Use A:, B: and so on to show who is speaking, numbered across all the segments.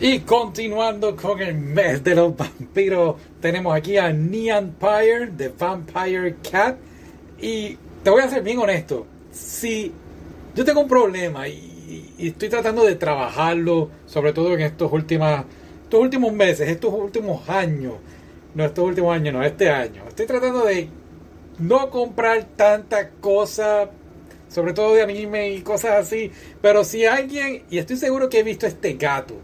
A: Y continuando con el mes de los vampiros, tenemos aquí a Neon Empire de Vampire Cat. Y te voy a ser bien honesto, si yo tengo un problema y, y estoy tratando de trabajarlo, sobre todo en estos, últimas, estos últimos meses, estos últimos años, no estos últimos años, no, este año, estoy tratando de no comprar tanta cosa, sobre todo de anime y cosas así, pero si alguien, y estoy seguro que he visto este gato,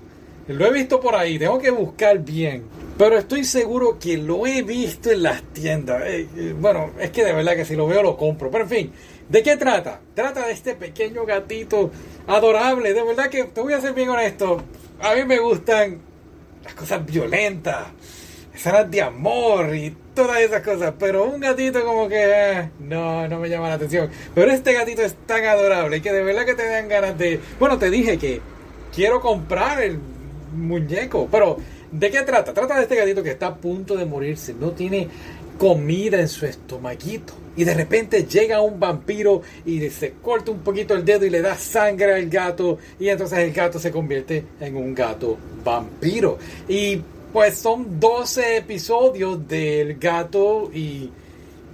A: lo he visto por ahí, tengo que buscar bien. Pero estoy seguro que lo he visto en las tiendas. Eh, eh, bueno, es que de verdad que si lo veo lo compro. Pero en fin, ¿de qué trata? Trata de este pequeño gatito adorable. De verdad que te voy a ser bien honesto. A mí me gustan las cosas violentas, escenas de amor y todas esas cosas. Pero un gatito como que eh, no, no me llama la atención. Pero este gatito es tan adorable que de verdad que te dan ganas de... Bueno, te dije que quiero comprar el muñeco. Pero, ¿de qué trata? Trata de este gatito que está a punto de morirse. No tiene comida en su estomaguito. Y de repente llega un vampiro y se corta un poquito el dedo y le da sangre al gato. Y entonces el gato se convierte en un gato vampiro. Y pues son 12 episodios del gato y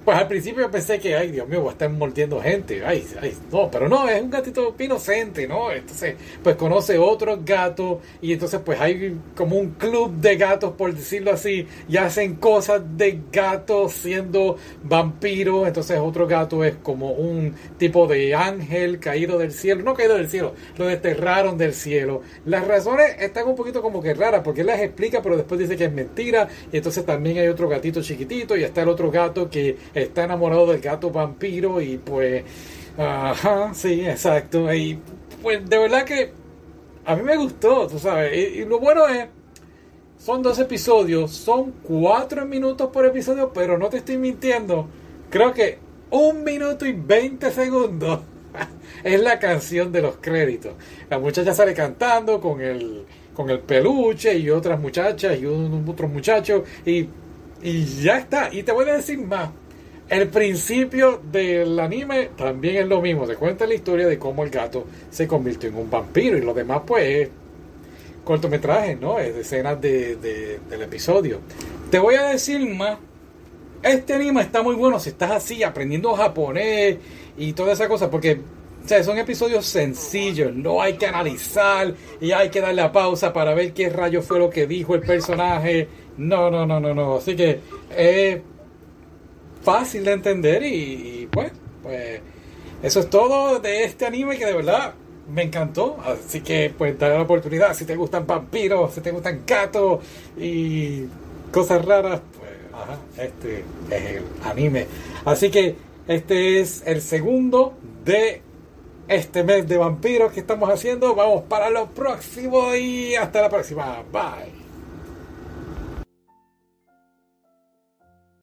A: pues al principio pensé que, ay Dios mío, va a estar mordiendo gente. Ay, ay, no, pero no, es un gatito inocente, ¿no? Entonces, pues conoce otros gatos y entonces pues hay como un club de gatos, por decirlo así, y hacen cosas de gatos siendo vampiros. Entonces otro gato es como un tipo de ángel caído del cielo, no caído del cielo, lo desterraron del cielo. Las razones están un poquito como que raras porque él las explica, pero después dice que es mentira. Y entonces también hay otro gatito chiquitito y está el otro gato que está enamorado del gato vampiro y pues, ajá, sí, exacto. Y pues de verdad que a mí me gustó, tú sabes. Y, lo bueno es, son dos episodios, son cuatro minutos por episodio, pero no te estoy mintiendo. Creo que un minuto y veinte segundos es la canción de los créditos. La muchacha sale cantando con el con el peluche y otras muchachas y un, otros muchachos y, y ya está. Y te voy a decir más. El principio del anime también es lo mismo. Se cuenta la historia de cómo el gato se convirtió en un vampiro y lo demás pues es cortometraje, ¿no? Es escenas de, del episodio. Te voy a decir más. Este anime está muy bueno si estás así aprendiendo japonés y toda esa cosa porque son episodios sencillos, no hay que analizar y hay que darle a pausa para ver qué rayo fue lo que dijo el personaje. No, no, no, no, no. Así que eh, fácil de entender y, pues, pues eso es todo de este anime que de verdad me encantó. Así que pues dale la oportunidad. Si te gustan vampiros, si te gustan gatos y cosas raras, pues ajá, este es el anime. Así que este es el segundo de este mes de vampiros que estamos haciendo. Vamos para lo próximo y hasta la próxima. Bye.